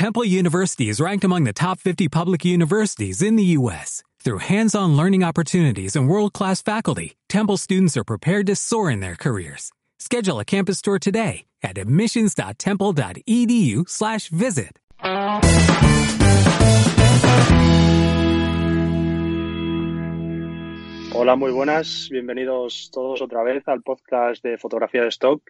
Temple University is ranked among the top 50 public universities in the U.S. Through hands-on learning opportunities and world-class faculty, Temple students are prepared to soar in their careers. Schedule a campus tour today at admissions.temple.edu/visit. Hola, muy buenas. Bienvenidos todos otra vez al podcast de fotografía de stock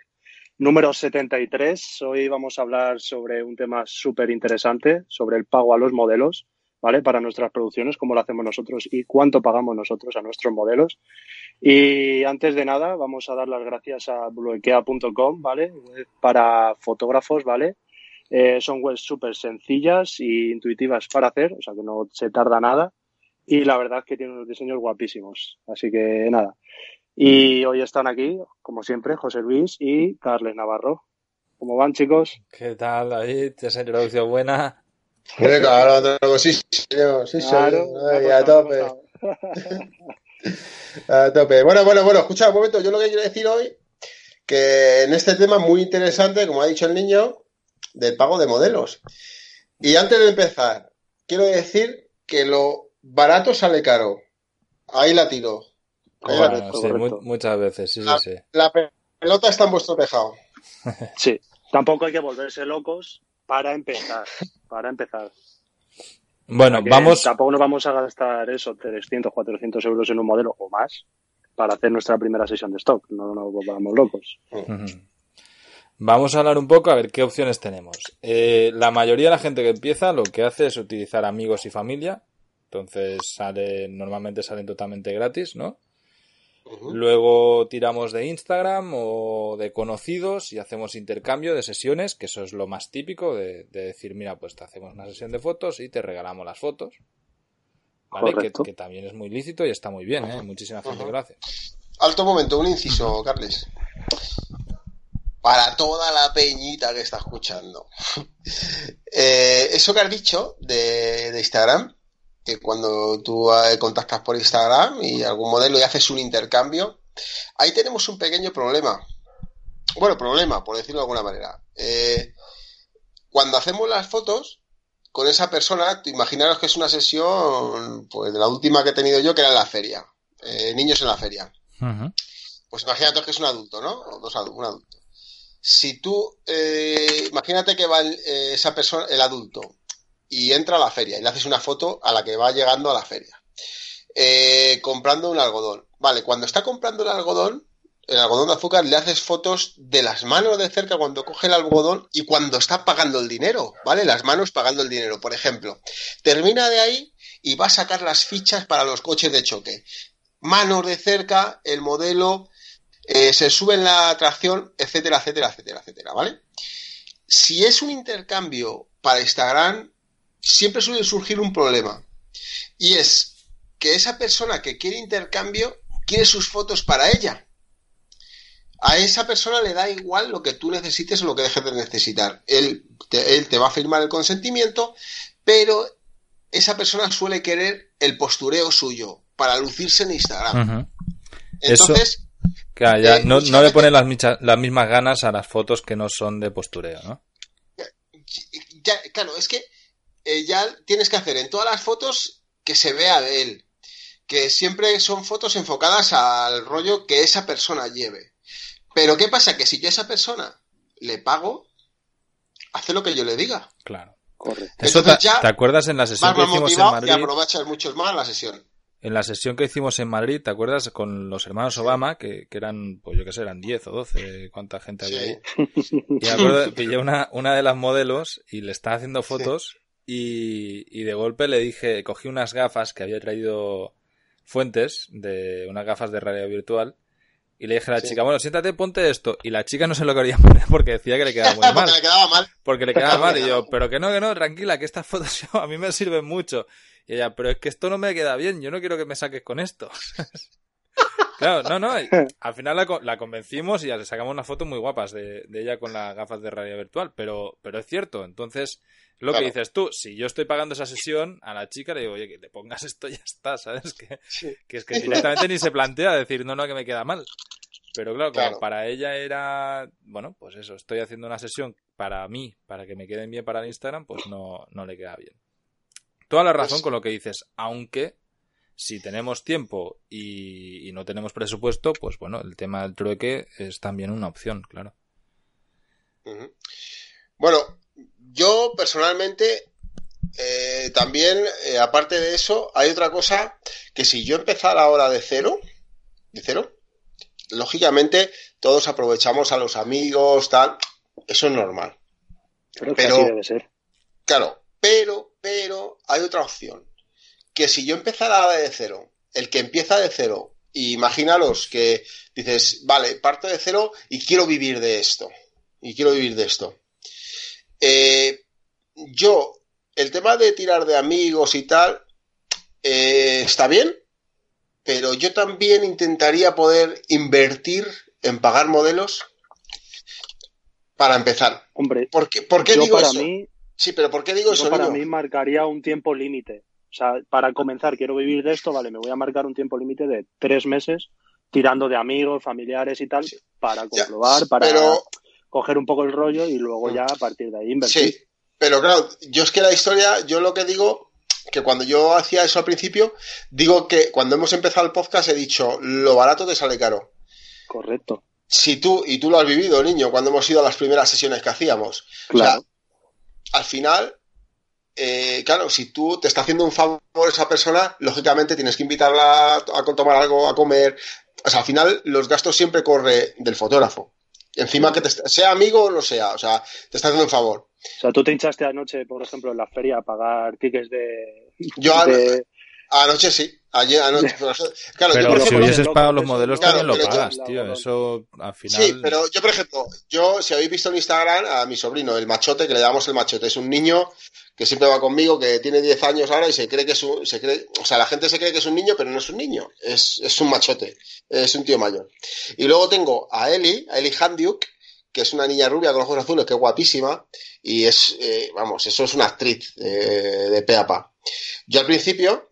número 73. Hoy vamos a hablar sobre un tema súper interesante, sobre el pago a los modelos, ¿vale? Para nuestras producciones, cómo lo hacemos nosotros y cuánto pagamos nosotros a nuestros modelos. Y antes de nada, vamos a dar las gracias a bluequea.com, ¿vale? Para fotógrafos, ¿vale? Eh, son webs súper sencillas e intuitivas para hacer, o sea que no se tarda nada y la verdad es que tiene unos diseños guapísimos. Así que nada. Y hoy están aquí, como siempre, José Luis y Carles Navarro. ¿Cómo van, chicos? ¿Qué tal, David? ¿Esa introducción buena? Claro, sí, señor, sí, claro, a tope. a tope. Bueno, bueno, bueno, escucha un momento. Yo lo que quiero decir hoy, que en este tema muy interesante, como ha dicho el niño, del pago de modelos. Y antes de empezar, quiero decir que lo barato sale caro. Ahí la tiro. Muchas veces, sí, la, sí, La pelota está en vuestro tejado. sí, tampoco hay que volverse locos para empezar. Para empezar. Bueno, vamos. Tampoco nos vamos a gastar eso, 300, 400 euros en un modelo o más para hacer nuestra primera sesión de stock. No nos volvamos locos. Vamos a hablar un poco a ver qué opciones tenemos. Eh, la mayoría de la gente que empieza lo que hace es utilizar amigos y familia entonces sale, normalmente salen totalmente gratis, ¿no? Luego tiramos de Instagram o de conocidos y hacemos intercambio de sesiones, que eso es lo más típico de, decir, mira, pues te hacemos una sesión de fotos y te regalamos las fotos. ¿Vale? Que, también es muy lícito y está muy bien, ¿eh? Muchísima gente que lo hace. Alto momento, un inciso, Carles. Para toda la peñita que está escuchando. Eh, eso que has dicho de Instagram, que cuando tú eh, contactas por Instagram y algún modelo y haces un intercambio, ahí tenemos un pequeño problema. Bueno, problema, por decirlo de alguna manera. Eh, cuando hacemos las fotos con esa persona, imaginaros que es una sesión, pues de la última que he tenido yo, que era en la feria. Eh, niños en la feria. Pues imagínate que es un adulto, ¿no? O dos un adulto. Si tú, imagínate que va esa persona, el adulto, y entra a la feria y le haces una foto a la que va llegando a la feria. Eh, comprando un algodón. Vale, cuando está comprando el algodón, el algodón de azúcar, le haces fotos de las manos de cerca cuando coge el algodón y cuando está pagando el dinero, ¿vale? Las manos pagando el dinero, por ejemplo. Termina de ahí y va a sacar las fichas para los coches de choque. Manos de cerca, el modelo, eh, se sube en la tracción, etcétera, etcétera, etcétera, etcétera, ¿vale? Si es un intercambio para Instagram, siempre suele surgir un problema. Y es que esa persona que quiere intercambio quiere sus fotos para ella. A esa persona le da igual lo que tú necesites o lo que dejes de necesitar. Él te, él te va a firmar el consentimiento, pero esa persona suele querer el postureo suyo para lucirse en Instagram. Entonces. Eh, no, no, le ponen las, las mismas ganas a las fotos que no son de postureo, ¿no? claro, es que eh, ya tienes que hacer en todas las fotos que se vea de él. Que siempre son fotos enfocadas al rollo que esa persona lleve. Pero ¿qué pasa? Que si yo a esa persona le pago, hace lo que yo le diga. Claro. Correcto. Eso te, acuerdas en la sesión que hicimos en Madrid? Y aprovechas mucho más la sesión. En la sesión que hicimos en Madrid, ¿te acuerdas? Con los hermanos Obama, que, eran, pues yo qué sé, eran 10 o 12, cuánta gente había ahí. Y me acuerdo, pillé una, una de las modelos y le estaba haciendo fotos y, de golpe le dije, cogí unas gafas que había traído Fuentes, de unas gafas de realidad virtual, y le dije a la chica, bueno, siéntate, ponte esto. Y la chica no se lo quería poner porque decía que le quedaba muy mal. porque le quedaba mal. Porque le quedaba mal. Y yo, pero que no, que no, tranquila, que estas fotos a mí me sirven mucho. Y ella, pero es que esto no me queda bien, yo no quiero que me saques con esto. Claro, no, no. Al final la, la, convencimos y ya le sacamos unas fotos muy guapas de, de, ella con las gafas de realidad virtual. Pero, pero es cierto. Entonces, lo que dices tú, si yo estoy pagando esa sesión, a la chica le digo, oye, que te pongas esto y ya está, ¿sabes? Que, que es que directamente ni se plantea decir, no, no, que me queda mal. Pero claro, para ella era, bueno, pues eso, estoy haciendo una sesión para mí, para que me queden bien para el Instagram, pues no, no le queda bien. Toda la razón Pues- con lo que dices, aunque si tenemos tiempo y, y no tenemos presupuesto, pues bueno, el tema del trueque es también una opción, claro. Bueno, yo personalmente eh, también, eh, aparte de eso, hay otra cosa que si yo empezara ahora de cero, de cero, lógicamente todos aprovechamos a los amigos, tal, eso es normal. Creo que Pero- así debe ser. Claro, pero, pero hay otra opción. Que si yo empezara de cero, el que empieza de cero, imaginaros que dices, vale, parto de cero y quiero vivir de esto. Y quiero vivir de esto. Eh, yo, el tema de tirar de amigos y tal, eh, está bien, pero yo también intentaría poder invertir en pagar modelos para empezar. Hombre, ¿Por qué, por qué yo digo para eso? mí, Sí, pero ¿por qué digo yo eso, para mí marcaría un tiempo límite. O sea, para comenzar, quiero vivir de esto, vale, me voy a marcar un tiempo límite de tres meses tirando de amigos, familiares y tal, Sí. para Ya, comprobar, para Pero, coger un poco el rollo y luego Mm. ya a partir de ahí invertir. sí, pero claro, yo es que la historia, yo lo que digo, que cuando yo hacía eso al principio, digo que cuando hemos empezado el podcast he dicho, lo barato te sale caro. Correcto. Si tú, y tú lo has vivido, niño, cuando hemos ido a las primeras sesiones que hacíamos. Claro. O sea, al final, eh, claro, si tú te está haciendo un favor esa persona, lógicamente tienes que invitarla a, a tomar algo, a comer. O sea, al final los gastos siempre corre del fotógrafo. Encima que te, sea amigo o no sea, o sea, te está haciendo un favor. O sea, tú te hinchaste anoche, por ejemplo, en la feria a pagar tickets de... Yo de- Anoche sí, ayer anoche. pero- claro, yo Pero por si ejemplo, hubieses pagado los modelos claro, también lo yo- pagas, tío. Eso al final. Sí, pero yo, por ejemplo, yo, si habéis visto en Instagram a mi sobrino, el machote, que le llamamos el machote, es un niño que siempre va conmigo, que tiene 10 años ahora y se cree que es un, se cree, o sea, la gente se cree que es un niño, pero no es un niño, es, es un machote, es un tío mayor. Y luego tengo a Eli, a Eli Handiuk, que es una niña rubia con ojos azules, que guapísima, y es, eh, vamos, eso es una actriz eh, de pe a pa. Yo al principio,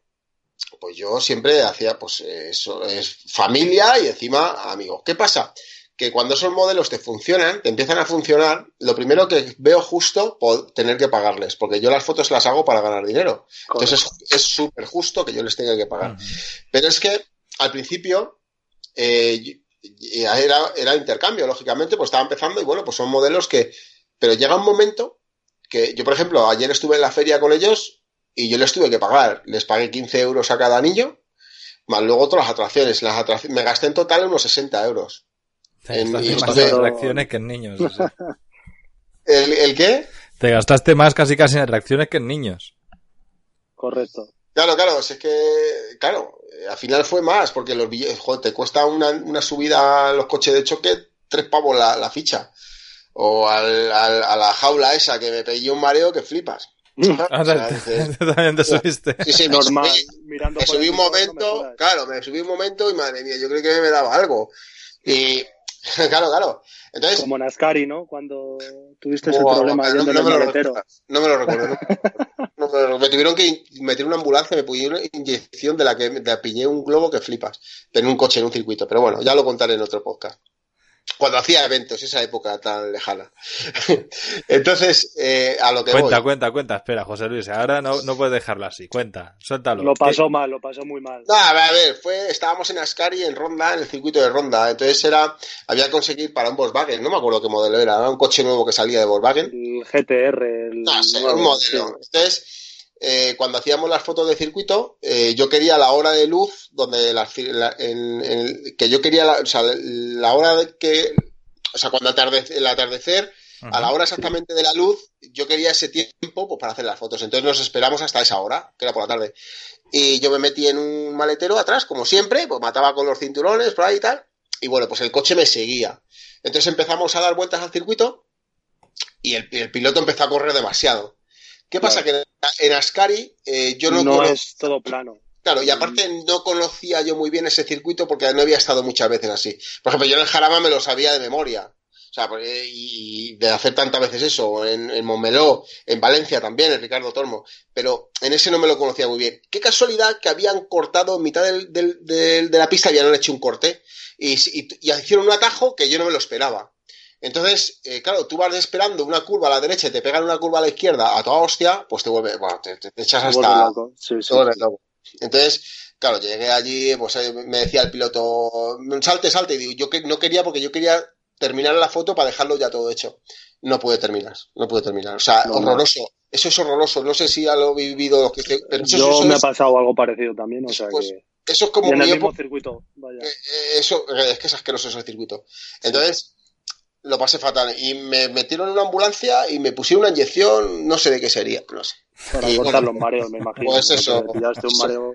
pues yo siempre hacía, pues eso es familia y encima amigos. ¿Qué pasa? Que cuando esos modelos te funcionan, te empiezan a funcionar, lo primero que veo justo tener que pagarles, porque yo las fotos las hago para ganar dinero. Entonces es- súper justo que yo les tenga que pagar. Pero es que al principio eh, era intercambio, lógicamente, pues estaba empezando y bueno, pues son modelos que... Pero llega un momento que yo, por ejemplo, ayer estuve en la feria con ellos y yo les tuve que pagar. Les pagué 15 euros a cada anillo, más luego otras atracciones. Las atracciones me gasté en total unos 60 euros. Te en- gastaste y más en reacciones que en niños. o sea. ¿El, el qué? Te gastaste más casi casi en reacciones que en niños. Correcto. Claro, claro, si es que, claro, eh, al final fue más, porque los billetes, joder, te cuesta una, una subida a los coches de choque tres pavos la, la ficha. O al, al- a la jaula esa que me pegué un mareo que flipas. Ah, O sea, también te subiste. sí, sí, me Normal. subí- Mirando me subí un no me momento, claro, me subí un momento y madre mía, yo creí que me daba algo. Y, claro, claro. Entonces, Como Nascari, ¿no? Cuando tuviste ese problema no, yendo no en me lo. No me lo recuerdo. no. No me, tuvieron que meter una ambulancia, me pusieron una inyección de la que me- pillé un globo que flipas. En un coche, en un circuito. Pero bueno, ya lo contaré en otro podcast. Cuando hacía eventos, esa época tan lejana. Entonces, eh, a lo que Cuenta, voy. cuenta, cuenta. Espera, José Luis. Ahora no, no puedes dejarlo así. Cuenta, suéltalo. Lo ¿Qué- pasó mal, lo pasó muy mal. No, a ver, a ver, fue, estábamos en Ascari, en Ronda, en el circuito de Ronda. Entonces era, había que conseguir para un Volkswagen, no me acuerdo qué modelo era, era un coche nuevo que salía de Volkswagen. El GTR, el No sé, un modelo. sí. Entonces, eh, cuando hacíamos las fotos de circuito, eh, yo quería la hora de luz, donde la, la- en- en- que yo quería, la, o sea, la hora de que, o sea, cuando atardece, el atardecer, a la hora exactamente de la luz, yo quería ese tiempo pues, para hacer las fotos. Entonces nos esperamos hasta esa hora, que era por la tarde. Y yo me metí en un maletero atrás, como siempre, pues mataba con los cinturones, por ahí y tal. Y bueno, pues el coche me seguía. Entonces empezamos a dar vueltas al circuito y el, el piloto empezó a correr demasiado. ¿Qué pasa? Que en Ascari eh, yo no, no es todo plano. Claro, y aparte no conocía yo muy bien ese circuito porque no había estado muchas veces así. Por ejemplo, yo en el Jarama me lo sabía de memoria. O sea, y de hacer tantas veces eso, en, en Montmeló, en Valencia también, en Ricardo Tormo, pero en ese no me lo conocía muy bien. Qué casualidad que habían cortado en mitad del- del- del- de la pista, habían hecho un corte y, y- y hicieron un atajo que yo no me lo esperaba. Entonces, eh, claro, tú vas esperando una curva a la derecha y te pegan una curva a la izquierda a toda hostia, pues te vuelve, bueno, te, te- te echas Te hasta... loco. Sí, sí. loco. Entonces, claro, llegué allí, pues eh, me decía el piloto, salte, salte, y digo, yo que no quería porque yo quería terminar la foto para dejarlo ya todo hecho. No pude terminar, no pude terminar. O sea, No, no. horroroso. Eso es horroroso. No sé si ya lo he vivido los que pero eso, Yo eso me ha pasado algo parecido también, o sea Pues, que... eso es Y como en el mi mismo circuito, vaya. eh, eso es que es asqueroso ese circuito. Entonces, lo pasé fatal. Y me metieron en una ambulancia y me pusieron una inyección, no sé de qué sería, no sé. Para y cortar bueno, los mareos, me imagino. pues eso. Pillaste un mareo.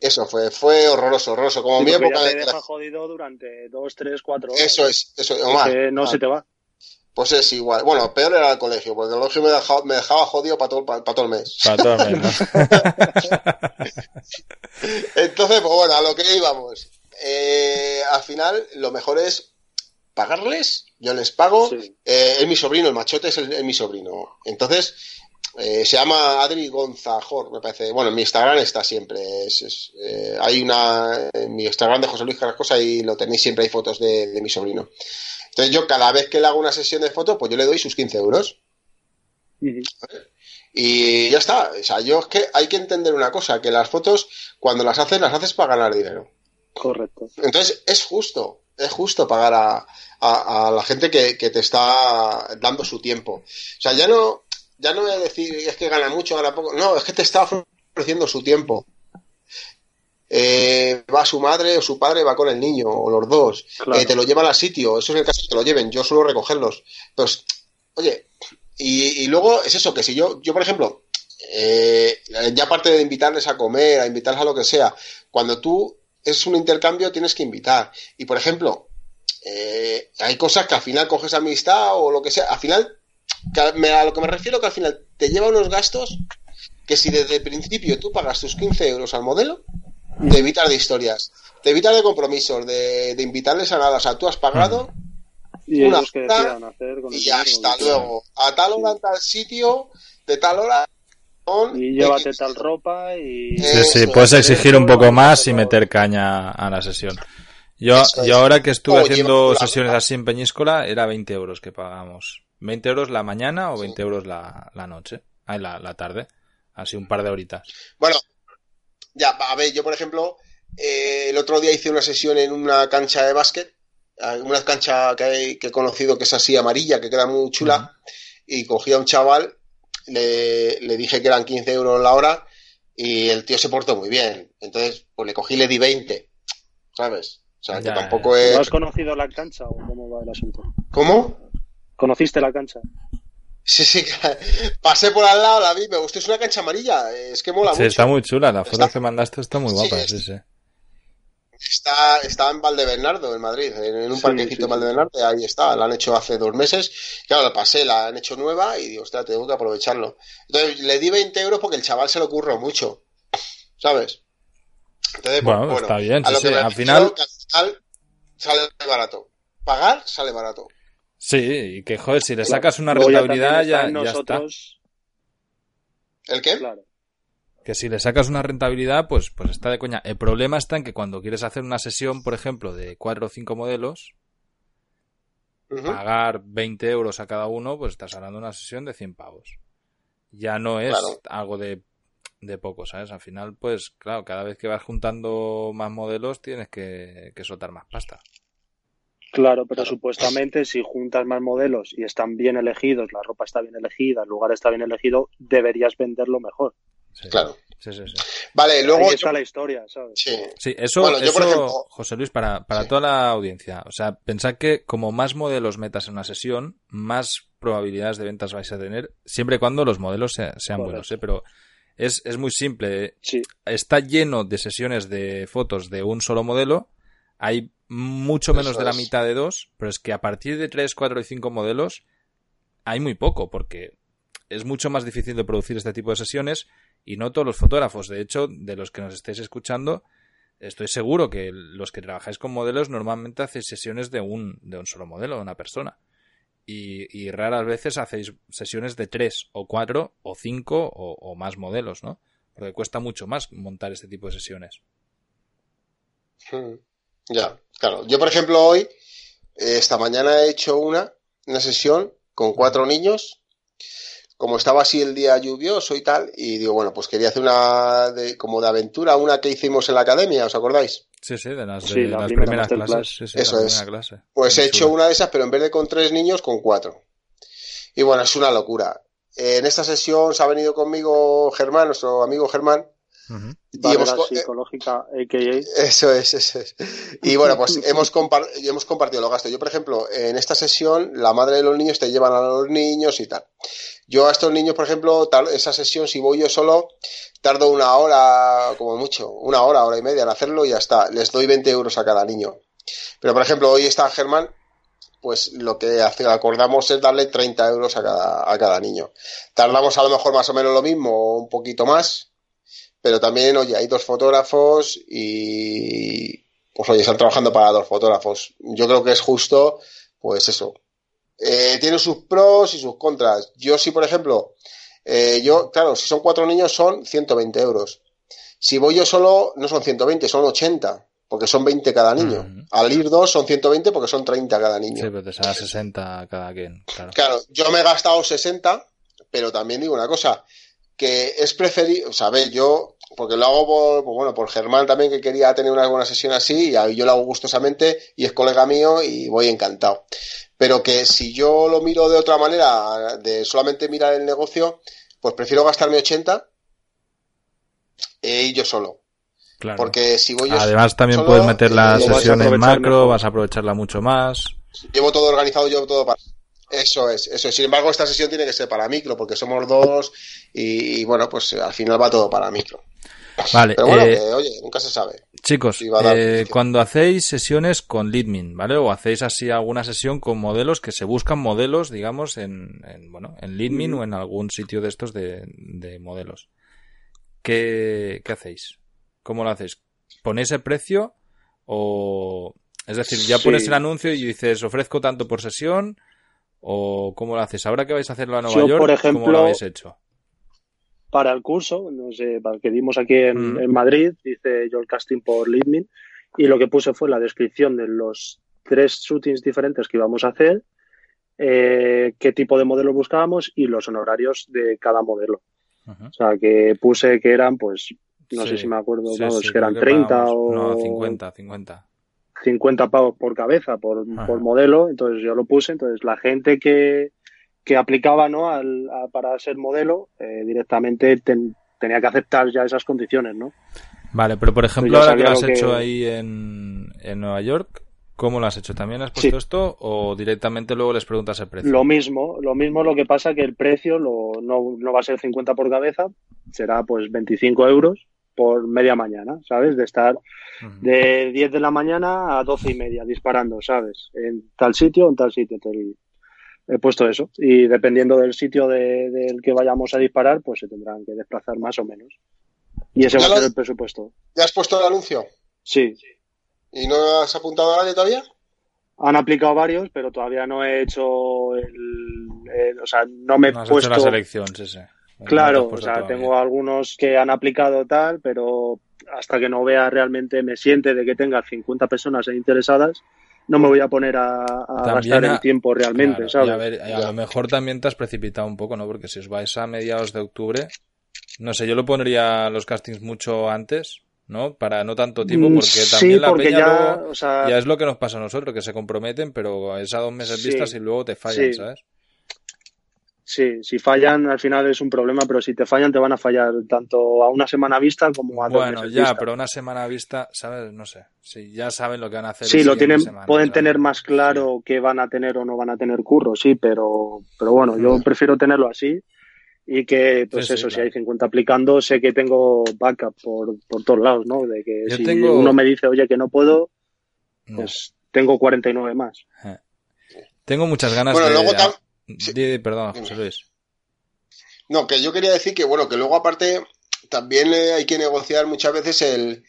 Eso fue, fue horroroso, horroroso. Como Sí, mi porque época ya te de deja jodido durante dos, tres, cuatro horas. Eso es, eso es. Que no ah, se te va. Pues es igual. Bueno, peor era el colegio, porque el colegio me dejaba, me dejaba jodido para todo, para, todo el mes. Para todo el mes, ¿no? Entonces, pues bueno, a lo que íbamos. Eh, al final, lo mejor es pagarles, yo les pago. Sí. Eh, es mi sobrino, el machote es, el- es mi sobrino. Entonces, eh, se llama Adri Gonzajor, me parece. Bueno, en mi Instagram está siempre. Es, es, eh, hay una. En mi Instagram de José Luis Carrascosa y lo tenéis siempre, hay fotos de, de mi sobrino. Entonces, yo cada vez que le hago una sesión de fotos, pues yo le doy sus 15 euros. Y ya está. O sea, yo es que hay que entender una cosa, que las fotos, cuando las haces, las haces para ganar dinero. Correcto. Entonces, es justo, es justo pagar a, a- a la gente que, que te está dando su tiempo. O sea, ya no, ya no voy a decir es que gana mucho, gana poco. No, es que te está ofreciendo su tiempo. Eh, va su madre o su padre, va con el niño, o los dos. Claro. Eh, te lo llevan al sitio. Eso es el caso que te lo lleven. Yo suelo recogerlos. Pues, oye, y, y luego es eso, que si yo, yo por ejemplo, eh, ya aparte de invitarles a comer, a invitarles a lo que sea, cuando tú es un intercambio tienes que invitar. Y por ejemplo, eh, hay cosas que al final coges amistad o lo que sea. Al final, me- a lo que me refiero que al final te lleva unos gastos que si desde el principio tú pagas tus 15 euros al modelo, te evitas de historias, te evitas de compromisos, de, de invitarles a nada. O sea, tú has pagado Y Una hora y hasta luego. A tal hora, en tal sitio, de tal hora. Y llévate tal ropa y... Sí, sí, puedes es. exigir un poco más y meter caña a la sesión. Yo, yo ahora que estuve O haciendo sesiones así en Peñíscola, era 20 euros que pagamos. 20 euros la mañana o 20 euros la, la noche. Ay, la, la tarde. Así un par de horitas. Bueno, ya, a ver, yo por ejemplo, eh, el otro día hice una sesión en una cancha de básquet, una cancha que he conocido que es así amarilla, que queda muy chula, y cogí a un chaval, le, le dije que eran 15 euros la hora, y el tío se portó muy bien. Entonces, pues le cogí y le di 20, ¿sabes? O sea, que tampoco ¿No es... has conocido la cancha o cómo va el asunto? ¿Cómo? ¿Conociste la cancha? Sí, sí, pasé por al lado, la vi, me gustó, es una cancha amarilla, es que mola Sí, mucho. está muy chula. La foto Está- que mandaste está muy guapa. Sí, sí. Está, está en Valdebernardo, en Madrid, en, en un Sí, parquecito sí, en Valdebernardo, ahí está, la han hecho hace dos meses. Claro, la pasé, la han hecho nueva y digo, ostras, tengo que aprovecharlo. Entonces le di 20 euros porque el chaval se lo curro mucho, ¿sabes? Entonces, pues, Bueno, está bien, a sí, lo que sí, al final- que al final sale barato. Pagar sale barato. Sí, y que joder, si le sacas una rentabilidad ya, ya está. nosotros, ¿El qué? Claro. Que si le sacas una rentabilidad, pues, pues está de coña. El problema está en que cuando quieres hacer una sesión, por ejemplo, de cuatro o cinco modelos, pagar 20 euros a cada uno, pues estás hablando de una sesión de 100 pavos. Ya no es Claro. algo de, de poco, ¿sabes? Al final, pues claro, cada vez que vas juntando más modelos tienes que, que soltar más pasta. Claro, pero supuestamente si juntas más modelos y están bien elegidos, la ropa está bien elegida, el lugar está bien elegido, deberías venderlo mejor. Sí. Claro. Sí, sí, sí. Vale, luego... Ahí está yo- la historia, ¿sabes? Sí. Sí, eso, Bueno, yo, por eso, ejemplo- José Luis, para, para Sí. toda la audiencia. O sea, pensad que como más modelos metas en una sesión, más probabilidades de ventas vais a tener, siempre y cuando los modelos sea- sean buenos, ¿eh? Pero es, es muy simple. Sí, Está lleno de sesiones de fotos de un solo modelo. Hay mucho menos Eso de la es. mitad de dos, pero es que a partir de 3, 4 y 5 modelos hay muy poco, porque es mucho más difícil de producir este tipo de sesiones y no todos los fotógrafos. De hecho, de los que nos estéis escuchando, estoy seguro que los que trabajáis con modelos normalmente hacéis sesiones de un, de un solo modelo, de una persona. Y, raras veces hacéis sesiones de tres o cuatro o cinco o, más modelos, ¿no? Porque cuesta mucho más montar este tipo de sesiones. Mm, Ya, claro. Yo, por ejemplo, hoy, esta mañana he hecho una, una sesión con cuatro niños. Como estaba así el día lluvioso y tal, y digo, bueno, pues quería hacer una de, como de aventura, una que hicimos en la academia, ¿os acordáis? Sí, sí, de las, de Sí, la las primera primeras clases. masterclass. Sí, sí, Eso la es. clase. Pues he hecho una de esas, pero en vez de con tres niños, con cuatro. Y bueno, es una locura. En esta sesión se ha venido conmigo Germán, nuestro amigo Germán, Y hemos, co- eh, psicológica, a.k.a. Eso es, eso es. Y bueno, pues hemos, compar- hemos compartido los gastos. Yo, por ejemplo, en esta sesión, la madre de los niños te llevan a los niños y tal. Yo a estos niños, por ejemplo, esa sesión, si voy yo solo, tardo una hora, como mucho, una hora, hora y media en hacerlo y ya está. Les doy 20 euros a cada niño. Pero, por ejemplo, hoy está Germán, pues lo que acordamos es darle 30 euros a cada, a cada niño. Tardamos a lo mejor más o menos lo mismo, o un poquito más, pero también, oye, hay dos fotógrafos y, pues oye, están trabajando para dos fotógrafos. Yo creo que es justo, pues eso. Eh, tiene sus pros y sus contras. Yo sí, por ejemplo, eh, yo, claro, si son cuatro niños son 120 euros. Si voy yo solo, no son 120, son 80, porque son 20 cada niño. Al ir dos son 120 porque son 30 cada niño. Sí, pero te sale a 60 cada quien, claro. Claro, yo me he gastado 60, pero también digo una cosa, que es preferible, o sea, a ver, yo, porque lo hago por, pues bueno, por Germán también, que quería tener una buena sesión así, y yo lo hago gustosamente, y es colega mío, y voy encantado. Pero que si yo lo miro de otra manera, de solamente mirar el negocio, pues prefiero gastarme 80 e ir yo solo. claro. Porque si voy yo Además también solo, puedes meter la lo vas a sesión en aprovechar macro, mejor. vas a aprovecharla mucho más. Llevo todo organizado, llevo todo para. Eso es, eso es. Sin embargo, esta sesión tiene que ser para micro, porque somos dos y, y, bueno, pues al final va todo para micro. Vale, Pero bueno, eh, que, oye, nunca se sabe. Chicos, eh, cuando hacéis sesiones con Leadmin, ¿vale? O hacéis así alguna sesión con modelos que se buscan modelos, digamos, en, en, bueno, en Leadmin Mm. o en algún sitio de estos de, de modelos. ¿Qué, ¿Qué hacéis? ¿Cómo lo hacéis? ¿Ponéis el precio o... Es decir, ya Sí. pones el anuncio y dices, ofrezco tanto por sesión o cómo lo haces? ¿Ahora que vais a hacerlo a Nueva Yo, York? por ¿Cómo lo habéis hecho? para el curso, no sé, para el que dimos aquí en, Mm. en Madrid, hice yo el casting por LinkedIn y lo que puse fue la descripción de los tres shootings diferentes que íbamos a hacer, eh, qué tipo de modelo buscábamos y los honorarios de cada modelo. O sea, que puse que eran, pues, no Sí, sé si me acuerdo, sí, vamos, sí, que eran que 30 pagábamos- o No, 50, 50. 50 pavos por cabeza, por, por modelo, entonces yo lo puse, entonces la gente que, que aplicaba ¿no? Al, a- para ser modelo eh, directamente ten- tenía que aceptar ya esas condiciones, ¿no? Vale, pero por ejemplo, ahora que lo has que- hecho ahí en, en Nueva York, ¿cómo lo has hecho? ¿También has puesto Sí. esto o directamente luego les preguntas el precio? Lo mismo, lo mismo lo que pasa que el precio lo, no, no va a ser 50 por cabeza, será pues 25 euros por media mañana, ¿sabes? De estar de 10 de la mañana a 12 y media disparando, ¿sabes? En tal sitio, en tal sitio. Entonces, he puesto eso. Y dependiendo del sitio de- del que vayamos a disparar, pues se tendrán que desplazar más o menos. Y ese va a ser el presupuesto. ¿Ya has puesto el anuncio? Sí. ¿Y no has apuntado a nadie todavía? Han aplicado varios, pero todavía no he hecho el, el- o sea, no me he No has puesto hecho la selección, sí, sí. Claro, o sea, todavía. tengo algunos que han aplicado tal, pero hasta que no vea realmente, me siente de que tenga 50 personas interesadas, no me voy a poner a, gastar el tiempo realmente, Claro, ¿sabes? a, ver, a lo mejor también te has precipitado un poco, ¿no? Porque si os vais a mediados de octubre, no sé, yo lo pondría los castings mucho antes, ¿no? Para no tanto tiempo, Mm, porque sí, también la porque peña ya, luego- o sea, ya es lo que nos pasa a nosotros, que se comprometen, pero es a dos meses Sí, vistas y luego te fallan, sí. ¿sabes? Sí, si fallan al final es un problema, pero si te fallan te van a fallar tanto a una semana vista como a dos Bueno, meses ya, vista. pero una semana vista, ¿sabes? No sé. Si ya saben lo que van a hacer. Sí, lo tienen, semana, pueden claro. tener más claro que van a tener o no van a tener curro, sí, pero, pero bueno, yo Mm. prefiero tenerlo así y que, pues Sí, sí, eso, si hay 50 aplicando, sé que tengo backup por, por todos lados, ¿no? De que Yo si tengo- uno me dice, oye, que no puedo, No. pues tengo 49 más. Tengo muchas ganas Bueno, de. luego tam- Perdón, José Luis. No, que yo quería decir que, bueno, que luego aparte también eh, hay que negociar muchas veces el,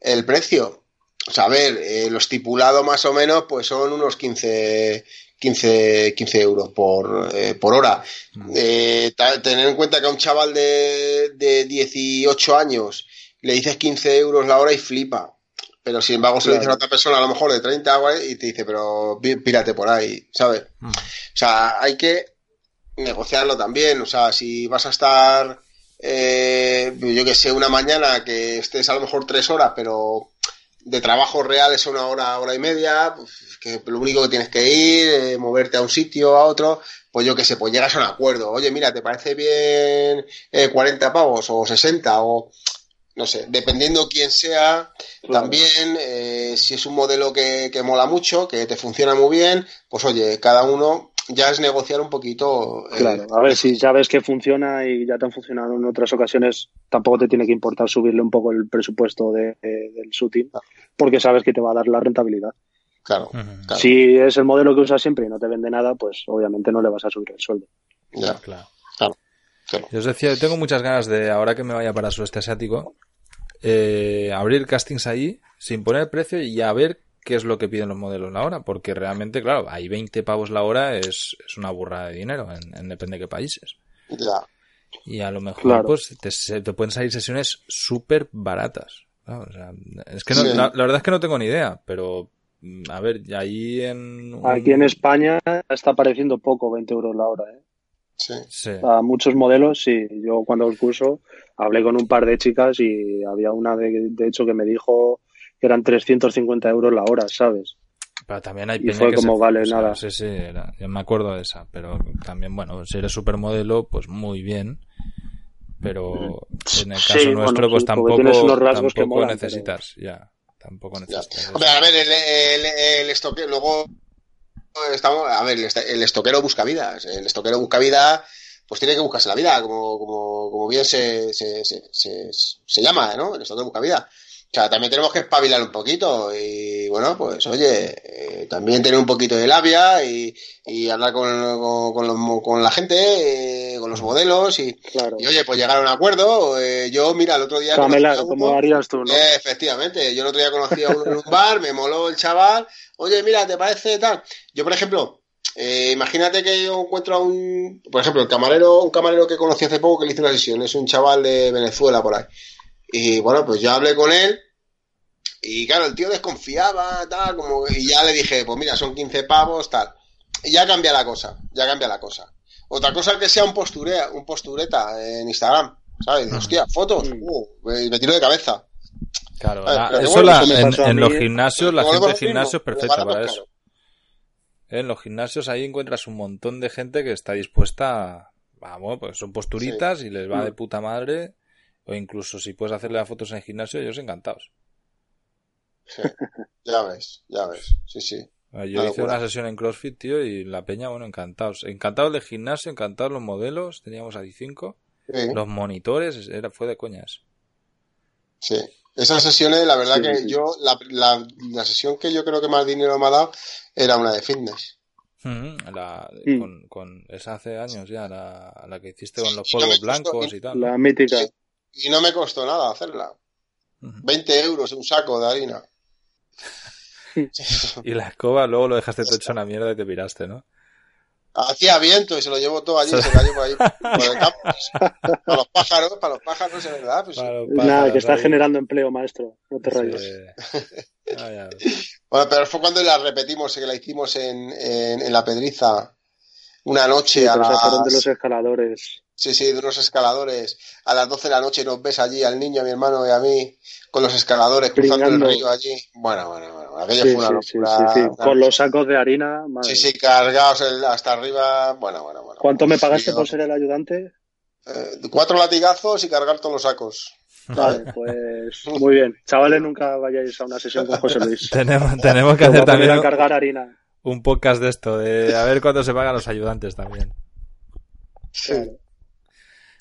el precio. O sea, a ver, eh, lo estipulado más o menos, pues son unos 15, 15, 15 euros por, eh, por hora. Mm. Tener en cuenta que a un chaval de, de 18 años le dices 15 euros la hora y flipa. Pero sin embargo, se lo dices a otra persona, a lo mejor de 30 y te dice, pero pírate por ahí, ¿sabes? Mm. O sea, hay que negociarlo también. O sea, si vas a estar, eh, yo que sé, una mañana que estés a lo mejor tres horas, pero de trabajo real es una hora, hora y media, pues, que lo único que tienes que ir, eh, moverte a un sitio, a otro, pues yo que sé, pues llegas a un acuerdo. Oye, mira, ¿te parece bien 40 eh, pavos o 60 o no sé, dependiendo quién sea, también eh, si es un modelo que, que, mola mucho, que te funciona muy bien, pues oye, cada uno ya es negociar un poquito. claro, a ver, si sabes que funciona y ya te han funcionado en otras ocasiones, tampoco te tiene que importar subirle un poco el presupuesto de, del shooting, porque sabes que te va a dar la rentabilidad. Claro, Si es el modelo que usas siempre y no te vende nada, pues obviamente no le vas a subir el sueldo. Ya, claro. Claro. Yo os decía, tengo muchas ganas de, ahora que me vaya para sudeste asiático, eh, abrir castings ahí sin poner precio y a ver qué es lo que piden los modelos la hora, porque realmente, claro, hay 20 pavos la hora, es, es una burrada de dinero, en, depende de qué países. Ya. Y a lo mejor, pues, te, te, pueden salir sesiones súper baratas. es que la, verdad es que no tengo ni idea, pero mm, a ver, ahí en... Aquí en España está pareciendo poco 20 euros la hora, ¿eh? Sí. A muchos modelos, sí. Yo cuando el curso hablé con un par de chicas y había una de, de hecho que me dijo que eran 350 euros la hora, ¿sabes? Pero también hay y fue como vale nada. Sí, sí, yo me acuerdo de esa, pero también, bueno, si eres supermodelo, pues muy bien. Pero mm. en el caso nuestro, pues tampoco, tampoco necesitas, ya. Tampoco necesitas. Hombre, a ver, el, el, el estoque, luego estamos, a ver, el estoquero busca vidas. El estoquero busca vida, pues tiene que buscarse la vida, como, como, como bien se, se, se, se, llama, ¿no? El estoquero busca vida. O sea, también tenemos que espabilar un poquito y bueno, pues oye, eh, también tener un poquito de labia y, y hablar con, con, con, la gente, eh, con los modelos y, y, oye, pues llegar a un acuerdo. Eh, yo, mira, el otro día... como harías tú, ¿no? efectivamente, yo el otro día conocí a uno en un bar, me moló el chaval, oye, mira, ¿te parece tal? Yo, por ejemplo, imagínate que yo encuentro a un, por ejemplo, el camarero, un camarero que conocí hace poco que le hice una sesión, es un chaval de Venezuela por ahí. Y bueno, pues yo hablé con él y claro, el tío desconfiaba, tal, como, y ya le dije, pues mira, son 15 pavos, tal. Y ya cambia la cosa, ya cambia la cosa. Otra cosa es que sea un posturea, un postureta en Instagram, ¿sabes? Hostia, fotos, uh, me tiro de cabeza. Claro, eso la, en, los gimnasios, la gente de gimnasio es perfecta para eso. En los gimnasios ahí encuentras un montón de gente que está dispuesta a, vamos, pues son posturitas y les va de puta madre o incluso si puedes hacerle las fotos en el gimnasio, ellos encantados. Sí, ya ves, ya ves, sí, sí. Yo hice una sesión en CrossFit, tío, y la peña, bueno, encantados. Encantados del gimnasio, encantados los modelos, teníamos ahí cinco. Los monitores, era, fue de coñas. Sí, esas sesiones, la verdad que yo, la, la, la, sesión que yo creo que más dinero me ha dado era una de fitness. la, con, con, esa hace años ya, la, la que hiciste con los polvos blancos y tal. La mítica. Y no me costó nada hacerla. 20 euros un saco de harina. y la escoba luego lo dejaste todo hecho una mierda y te piraste, ¿no? Hacía viento y se lo llevó todo allí, se cayó por ahí, por el campo. Para los pájaros, para los pájaros, es verdad. Pues, Nada, que está generando empleo, maestro. No te rayes. bueno, pero fue cuando la repetimos, que la hicimos en, en, en la Pedriza una noche a las... de los escaladores. Sí, sí, de unos escaladores. A las 12 de la noche nos ves allí, al niño, a mi hermano y a mí, con los escaladores cruzando el río allí. Bueno, bueno, bueno. Aquello fue una locura. Con los sacos de harina. Sí, sí, cargados hasta arriba. Bueno, bueno, bueno. ¿Cuánto me pagaste por ser el ayudante? Eh, cuatro latigazos y cargar todos los sacos. Vale, pues muy bien. Chavales, nunca vayáis a una sesión con José Luis. tenemos, tenemos que hacer también. A cargar harina. Un podcast de esto, de a ver cuánto se pagan los ayudantes también. Sí.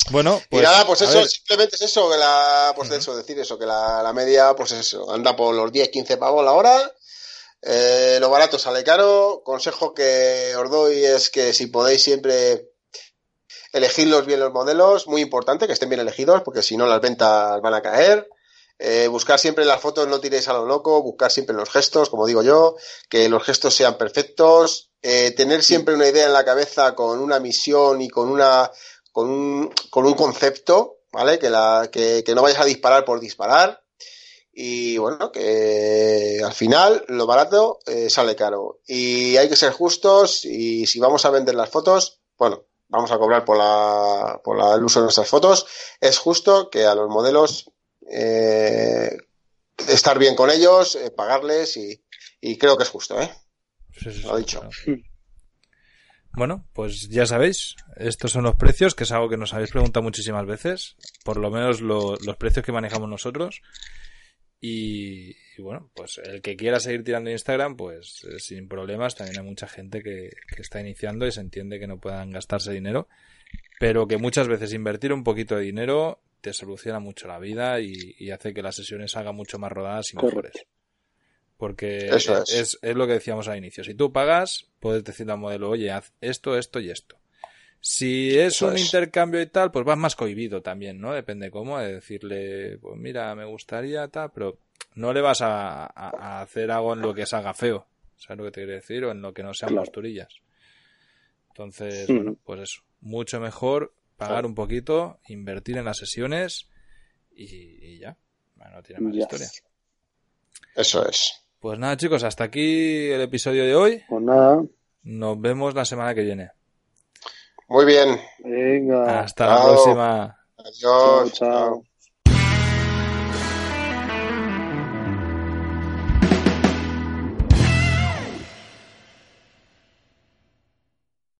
Bueno, pues. Y nada, pues eso, simplemente es eso, que la. Pues eso, decir eso, que la, la, media, pues eso, anda por los 10, 15 pavos la hora. Eh, lo barato sale caro. Consejo que os doy es que si podéis siempre elegirlos bien los modelos, muy importante que estén bien elegidos, porque si no las ventas van a caer. Eh, buscar siempre las fotos, no tiréis a lo loco, buscar siempre los gestos, como digo yo, que los gestos sean perfectos, eh, tener siempre una idea en la cabeza con una misión y con una con un, con un concepto, ¿vale? Que, la, que, que no vayas a disparar por disparar. y bueno, que al final lo barato eh, sale caro. Y hay que ser justos y si vamos a vender las fotos, bueno, vamos a cobrar por, la, por la, el uso de nuestras fotos, es justo que a los modelos eh, estar bien con ellos, eh, pagarles y, y, creo que es justo, ¿eh? Sí, sí, lo he dicho. Claro. Bueno, pues ya sabéis, estos son los precios, que es algo que nos habéis preguntado muchísimas veces, por lo menos lo, los precios que manejamos nosotros. Y, y, bueno, pues el que quiera seguir tirando Instagram, pues eh, sin problemas. También hay mucha gente que, que, está iniciando y se entiende que no puedan gastarse dinero, pero que muchas veces invertir un poquito de dinero te soluciona mucho la vida y, y hace que las sesiones hagan mucho más rodadas y mejores. Porque Eso es. Es, es lo que decíamos al inicio. Si tú pagas, puedes decirle al modelo, oye, haz esto, esto y esto. Si es Eso un es. intercambio y tal, pues vas más cohibido también, ¿no? Depende cómo, de decirle, pues mira, me gustaría tal, pero no le vas a, a, a hacer algo en lo que salga feo, ¿sabes lo que te quiero decir? O en lo que no sean Claro. posturillas. Entonces, bueno, pues eso, mucho mejor pagar un poquito, invertir en las sesiones y, y ya, Bueno, no tiene más Yes. historia. Eso es. Pues nada, chicos, hasta aquí el episodio de hoy. Pues nada, Nos vemos la semana que viene. Muy bien. venga. Hasta la próxima. Adiós. chao. chao.